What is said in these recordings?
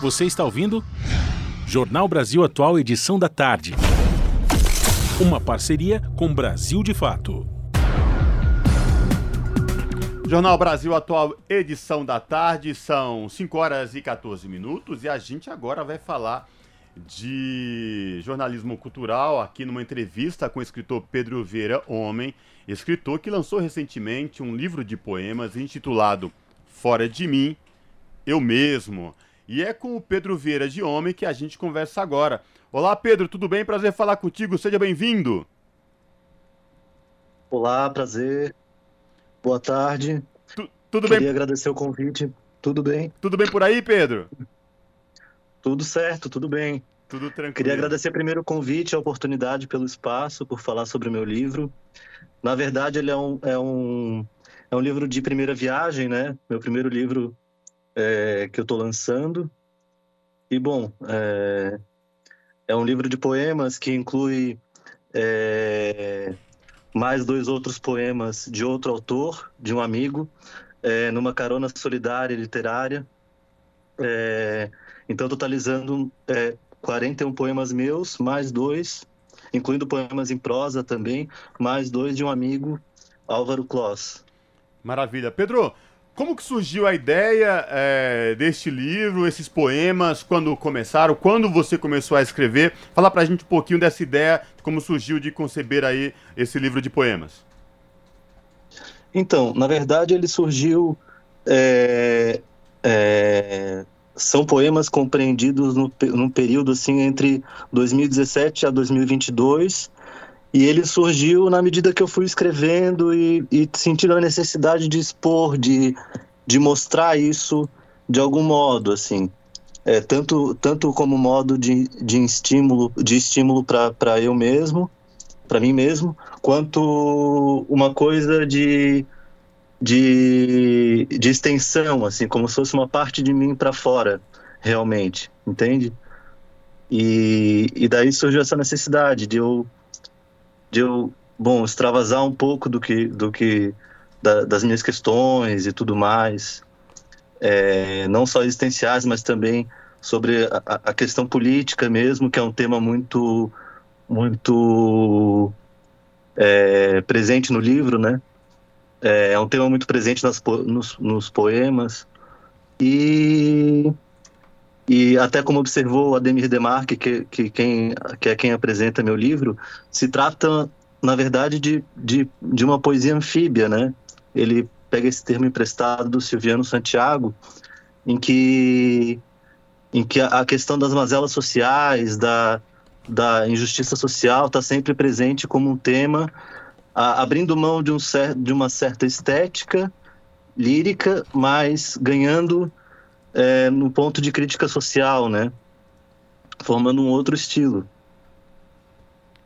Você está ouvindo? Jornal Brasil Atual, edição da tarde. Uma parceria com Brasil de Fato. Jornal Brasil Atual, edição da tarde, são 5 horas e 14 minutos e a gente agora vai falar de jornalismo cultural aqui numa entrevista com o escritor Pedro Vieira Homem, escritor que lançou recentemente um livro de poemas intitulado Fora de Mim, Eu Mesmo. E é com o Pedro Vieira de Homem que a gente conversa agora. Olá, Pedro, tudo bem? Prazer falar contigo, seja bem-vindo. Olá, prazer. Boa tarde. Tu, tudo Queria bem? agradecer o convite. Tudo bem? Tudo bem por aí, Pedro? Tudo certo, tudo bem. Tudo tranquilo. Queria agradecer primeiro o convite, a oportunidade pelo espaço, por falar sobre o meu livro. Na verdade, ele é um, é um, é um livro de primeira viagem, né? Meu primeiro livro é, que eu estou lançando. E, bom, é, é um livro de poemas que inclui é, mais dois outros poemas de outro autor, de um amigo, é, numa carona solidária e literária. É, então, totalizando é, 41 poemas meus, mais dois, incluindo poemas em prosa também, mais dois de um amigo, Álvaro Kloss. Maravilha. Pedro, como que surgiu a ideia é, deste livro, esses poemas, quando começaram, quando você começou a escrever? Fala pra gente um pouquinho dessa ideia, de como surgiu de conceber aí esse livro de poemas. Então, na verdade, ele surgiu. é, é, são poemas compreendidos no, num período assim entre 2017 a 2022 e ele surgiu na medida que eu fui escrevendo e, e sentindo a necessidade de expor, de, de mostrar isso de algum modo, assim, é, tanto, tanto como modo de, de estímulo, de estímulo para eu mesmo, para mim mesmo, quanto uma coisa de, de, de extensão, assim, como se fosse uma parte de mim para fora, realmente, entende? E, e daí surgiu essa necessidade de eu de eu, bom, extravasar um pouco do que, do que da, das minhas questões e tudo mais, é, não só existenciais, mas também sobre a, a, questão política mesmo, que é um tema muito, muito é, presente no livro, né? É, é um tema muito presente nas, nos, nos poemas e e até como observou Ademir Demarque, que, que, quem, que é quem apresenta meu livro, se trata, na verdade, de, de, de uma poesia anfíbia, né? Ele pega esse termo emprestado do Silviano Santiago, em que, em que a questão das mazelas sociais, da, da injustiça social, está sempre presente como um tema, a, abrindo mão de, um cer de uma certa estética lírica, mas ganhando é, no ponto de crítica social, né? Formando um outro estilo.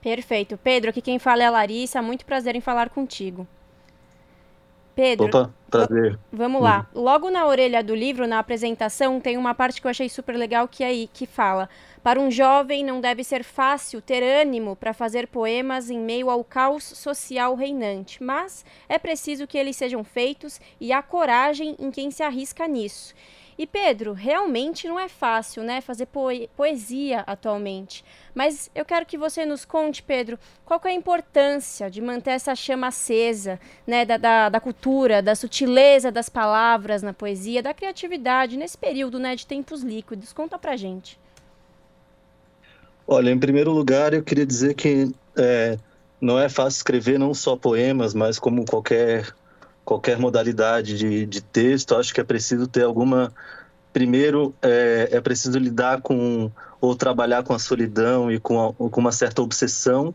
Perfeito. Pedro, aqui quem fala é a Larissa. Muito prazer em falar contigo. Pedro. Opa, prazer. Vamos lá. Logo na orelha do livro, na apresentação, tem uma parte que eu achei super legal que é aí que fala: Para um jovem não deve ser fácil ter ânimo para fazer poemas em meio ao caos social reinante, mas é preciso que eles sejam feitos e há coragem em quem se arrisca nisso. E Pedro, realmente não é fácil, né, fazer poesia atualmente. Mas eu quero que você nos conte, Pedro, qual é a importância de manter essa chama acesa, né, da, da, da, cultura, da sutileza das palavras na poesia, da criatividade nesse período, né, de tempos líquidos. Conta pra gente. Olha, em primeiro lugar, eu queria dizer que é, não é fácil escrever não só poemas, mas como qualquer qualquer modalidade de, de texto, acho que é preciso ter alguma. Primeiro, é, é preciso lidar com ou trabalhar com a solidão e com, a, com uma certa obsessão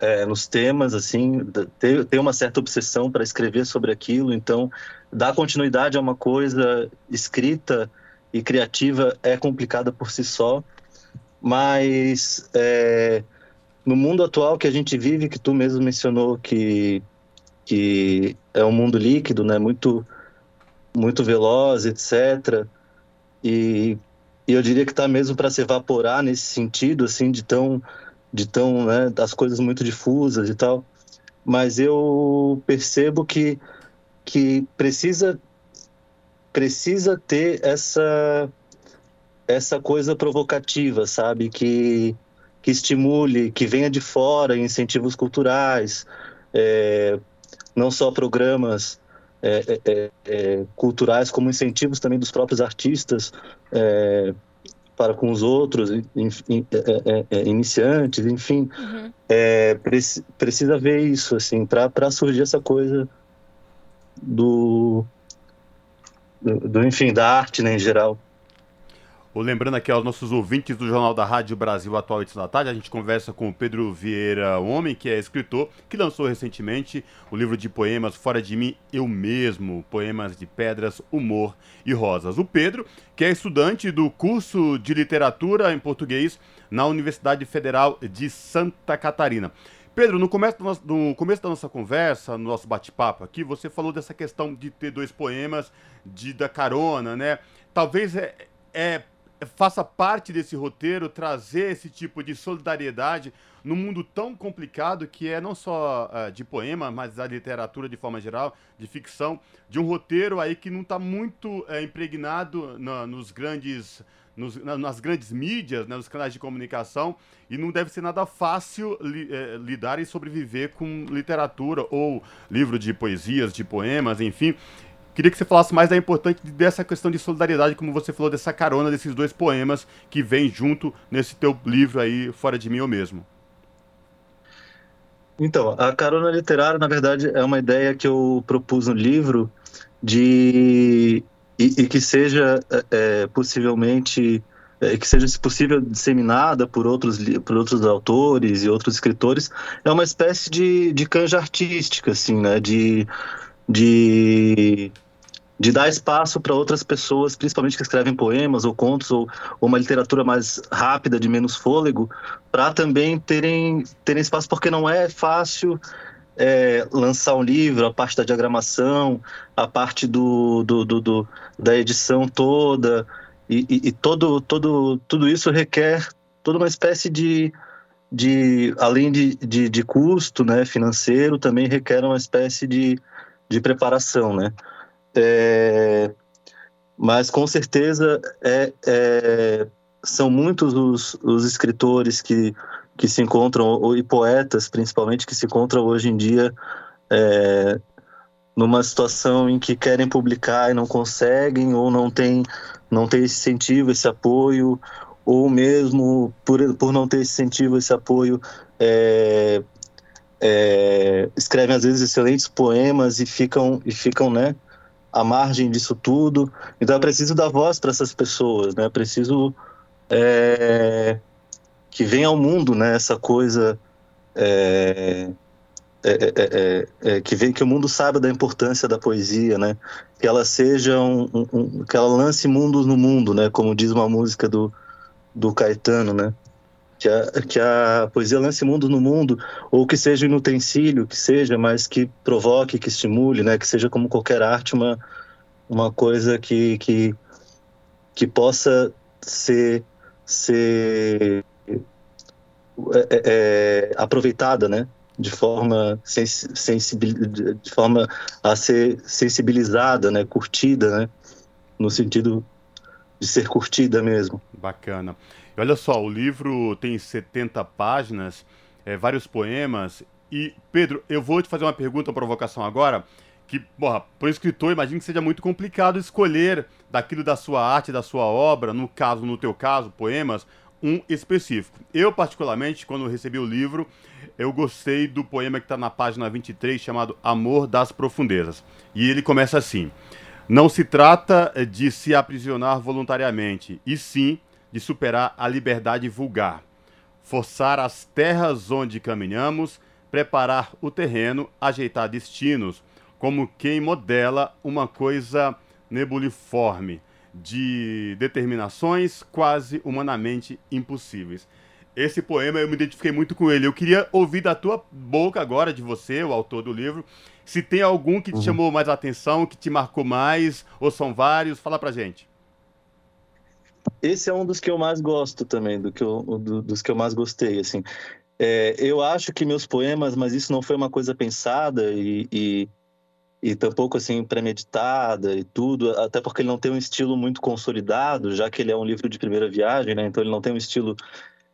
é, nos temas, assim, ter, ter uma certa obsessão para escrever sobre aquilo. Então, dar continuidade a uma coisa escrita e criativa é complicada por si só, mas é, no mundo atual que a gente vive, que tu mesmo mencionou que que é um mundo líquido, né? Muito, muito veloz, etc. E, e eu diria que está mesmo para se evaporar nesse sentido, assim, de tão, de tão, né? Das coisas muito difusas e tal. Mas eu percebo que que precisa precisa ter essa essa coisa provocativa, sabe? Que, que estimule, que venha de fora, incentivos culturais, é, não só programas é, é, é, é culturais, como incentivos também dos próprios artistas é, para com os outros, in, in, iniciantes, enfim. Uhum. Preci, precisa ver isso, assim, para surgir essa coisa do, do, do, enfim, da arte, né, em geral. Lembrando aqui aos nossos ouvintes do Jornal da Rádio Brasil Atual e da Tarde, a gente conversa com o Pedro Vieira Homem, que é escritor, que lançou recentemente o livro de poemas Fora de Mim, Eu Mesmo, Poemas de Pedras, Humor e Rosas. O Pedro, que é estudante do curso de literatura em português na Universidade Federal de Santa Catarina. Pedro, no começo, da nossa, no começo da nossa conversa, no nosso bate-papo aqui, você falou dessa questão de ter dois poemas, de da carona, né? Talvez é, é faça parte desse roteiro trazer esse tipo de solidariedade num mundo tão complicado que é não só uh, de poema, mas da literatura de forma geral, de ficção, de um roteiro aí que não está muito uh, impregnado na, nos grandes nos, na, nas grandes mídias, né, nos canais de comunicação, e não deve ser nada fácil li, eh, lidar e sobreviver com literatura ou livro de poesias, de poemas, enfim. Queria que você falasse mais da importância dessa questão de solidariedade, como você falou, dessa carona desses dois poemas que vem junto nesse teu livro aí, Fora de Mim Eu Mesmo. Então, a carona literária, na verdade, é uma ideia que eu propus no livro de e, e que seja é, é possivelmente é, que seja, se possível, disseminada por outros, por outros autores e outros escritores, é uma espécie de, de canja artística, assim, né? De, de de dar espaço para outras pessoas, principalmente que escrevem poemas ou contos ou, ou uma literatura mais rápida, de menos fôlego, para também terem, terem espaço, porque não é fácil é, lançar um livro, a parte da diagramação, a parte do, do, do, do da edição toda, e, e, e, todo, todo, tudo isso requer toda uma espécie de, de além de, de, de custo né, financeiro, também requer uma espécie de, de preparação, né? É, mas com certeza é, é, são muitos os, os escritores que, que se encontram, e poetas principalmente, que se encontram hoje em dia é, numa situação em que querem publicar e não conseguem, ou não tem, não tem esse incentivo, esse apoio, ou mesmo por, por não ter esse incentivo, esse apoio, é, é, escrevem às vezes excelentes poemas e ficam, e ficam né, à margem disso tudo. Então é preciso dar voz para essas pessoas, né? É preciso é, que venha ao mundo, né? Essa coisa é, é, é, que vem que o mundo saiba da importância da poesia, né? Que ela seja um, um, um, que ela lance mundos no mundo, né? Como diz uma música do do Caetano, né? Que a, que a poesia lance mundos no mundo, ou que seja um utensílio, que seja, mas que provoque, que estimule, né? Que seja como qualquer arte, uma, uma coisa que, que, que possa ser, ser é, é, é aproveitada, né? De forma, sens, sensibil, de forma a ser sensibilizada, né? Curtida, né? No sentido de ser curtida mesmo. Bacana. E olha só, o livro tem 70 páginas, é, vários poemas. E, Pedro, eu vou te fazer uma pergunta, uma provocação agora, que, porra, para o escritor, imagino que seja muito complicado escolher daquilo da sua arte, da sua obra, no caso, no teu caso, poemas, um específico. Eu, particularmente, quando recebi o livro, eu gostei do poema que está na página 23, chamado Amor das Profundezas. E ele começa assim: Não se trata de se aprisionar voluntariamente, e sim de superar a liberdade vulgar, forçar as terras onde caminhamos, preparar o terreno, ajeitar destinos, como quem modela uma coisa nebuliforme, de determinações quase humanamente impossíveis. Esse poema eu me identifiquei muito com ele. Eu queria ouvir da tua boca agora, de você, o autor do livro, se tem algum que te uhum. chamou mais atenção, que te marcou mais, ou são vários, fala pra gente. Esse é um dos que eu mais gosto também, do que eu, do, dos que eu mais gostei, assim. É, eu acho que meus poemas, mas isso não foi uma coisa pensada e, e, e tampouco assim premeditada e tudo, até porque ele não tem um estilo muito consolidado, já que ele é um livro de primeira viagem, né? Então ele não tem um estilo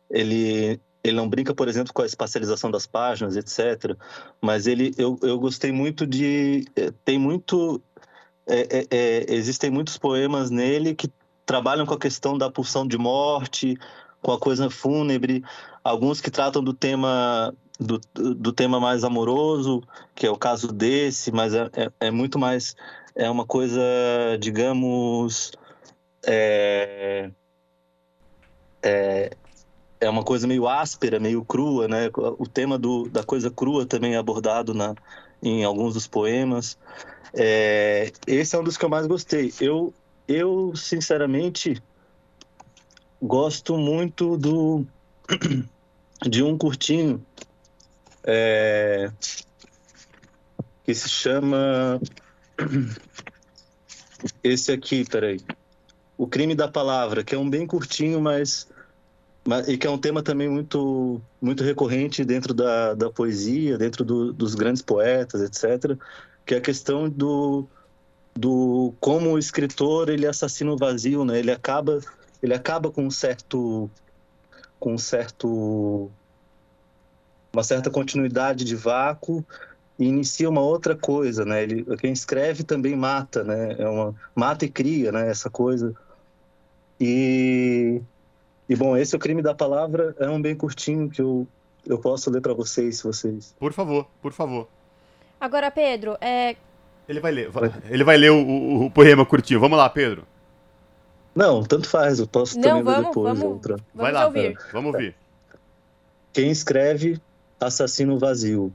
ele ele não brinca, por exemplo, com a espacialização das páginas, etc. Mas ele eu, eu gostei muito de eh, tem muito é, é, é, existem muitos poemas nele que trabalham com a questão da pulsão de morte, com a coisa fúnebre, alguns que tratam do tema do, do tema mais amoroso, que é o caso desse, mas é, é, é muito mais é uma coisa, digamos, é, é, é uma coisa meio áspera, meio crua, né? O tema do, da coisa crua também é abordado na, em alguns dos poemas. É, esse é um dos que eu mais gostei. Eu, eu sinceramente, gosto muito do de um curtinho é, que se chama esse aqui, peraí. O crime da palavra, que é um bem curtinho, mas, e que é um tema também muito muito recorrente dentro da, da poesia, dentro do, dos grandes poetas, etc. Que é a questão do do como o escritor ele assassina o vazio, né? Ele acaba ele acaba com um certo com um certo uma certa continuidade de vácuo e inicia uma outra coisa, né? Ele, quem escreve também mata, né? É uma mata e cria, né? Essa coisa. E e bom, esse é o crime da palavra, é um bem curtinho que eu eu posso ler para vocês, se vocês. Por favor, por favor. Agora, Pedro, é... ele vai ler, ele vai ler o, o, o poema curtinho. Vamos lá, Pedro. Não, tanto faz, eu posso Não, também vamos, ler depois vamos, outra. vamos vai lá, ouvir. vamos ouvir. Quem escreve, assassino vazio.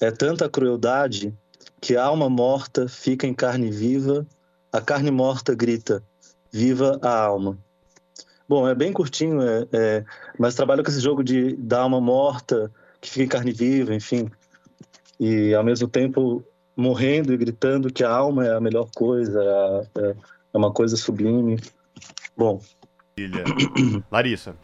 É tanta crueldade que a alma morta fica em carne viva, a carne morta grita, viva a alma. Bom, é bem curtinho, é, é, mas trabalha com esse jogo de da alma morta que fica em carne viva, enfim. E ao mesmo tempo morrendo e gritando que a alma é a melhor coisa, é, é- é uma coisa sublime. Bom. Larissa.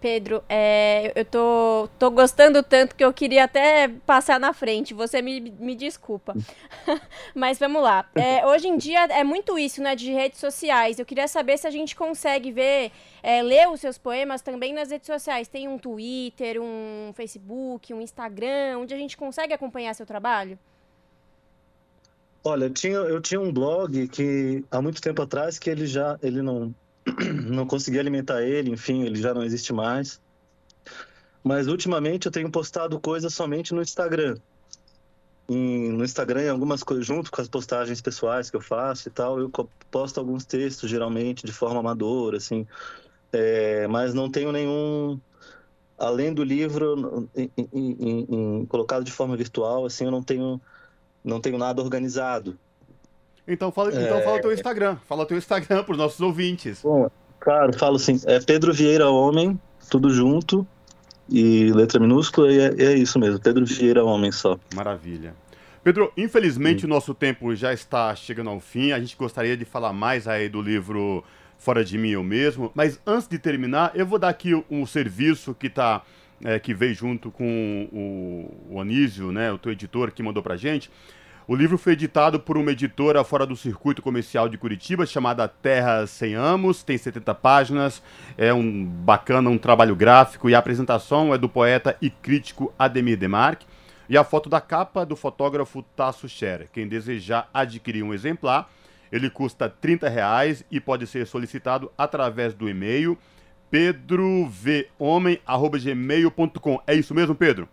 Pedro, é, eu- tô, tô gostando tanto que eu queria até passar na frente. Você me, me desculpa. Mas vamos lá. É, hoje em dia é muito isso, né, de redes sociais. Eu queria saber se a gente consegue ver, é, ler os seus poemas também nas redes sociais. Tem um Twitter, um Facebook, um Instagram, onde a gente consegue acompanhar seu trabalho? Olha, eu tinha, eu tinha um blog que há muito tempo atrás que ele já ele não não conseguia alimentar ele, enfim, ele já não existe mais. Mas ultimamente eu tenho postado coisas somente no Instagram. Em- no Instagram, em algumas coisas junto com as postagens pessoais que eu faço e tal, eu posto alguns textos geralmente de forma amadora, assim. É, mas não tenho nenhum além do livro em- em- colocado de forma virtual, assim, eu não tenho não tenho nada organizado. Então fala, então fala o teu Instagram. Fala o teu Instagram para os nossos ouvintes. Bom, claro, falo assim, é Pedro Vieira Homem, tudo junto, e letra minúscula, e é, é isso mesmo, Pedro Vieira Homem só. Maravilha. Pedro, infelizmente o nosso tempo já está chegando ao fim. A gente gostaria de falar mais aí do livro Fora de Mim Eu Mesmo. Mas antes de terminar, eu vou dar aqui um serviço que tá, é, que veio junto com o, o Anísio, né, o teu editor, que mandou pra gente. O livro foi editado por uma editora fora do circuito comercial de Curitiba, chamada Terra Sem Amos, tem 70 páginas, é um bacana, um trabalho gráfico, e a apresentação é do poeta e crítico Ademir Demarque. E a foto da capa do fotógrafo Tasso Scherer. Quem desejar adquirir um exemplar, ele custa 30 reais e pode ser solicitado através do e-mail pedrovhomem.gmail.com. É isso mesmo, Pedro?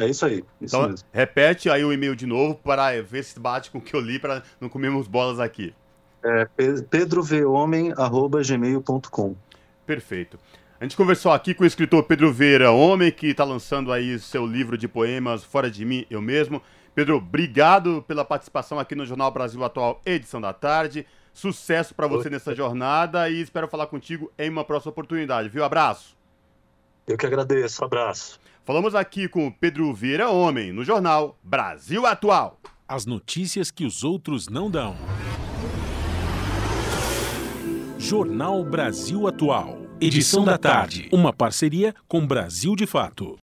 É isso aí, isso Então, mesmo. repete aí o e-mail de novo para ver se bate com o que eu li para não comermos bolas aqui. É pe- pedrovhomem.gmail.com. Perfeito. A gente conversou aqui com o escritor Pedro Vieira Homem, que está lançando aí seu livro de poemas Fora de Mim, Eu Mesmo. Pedro, obrigado pela participação aqui no Jornal Brasil Atual, edição da tarde. Sucesso para você nessa jornada e espero falar contigo em uma próxima oportunidade, viu? Abraço. Eu que agradeço, abraço. Falamos aqui com Pedro Vieira Homem, no Jornal Brasil Atual. As notícias que os outros não dão. Jornal Brasil Atual. Edição da tarde. Uma parceria com Brasil de Fato.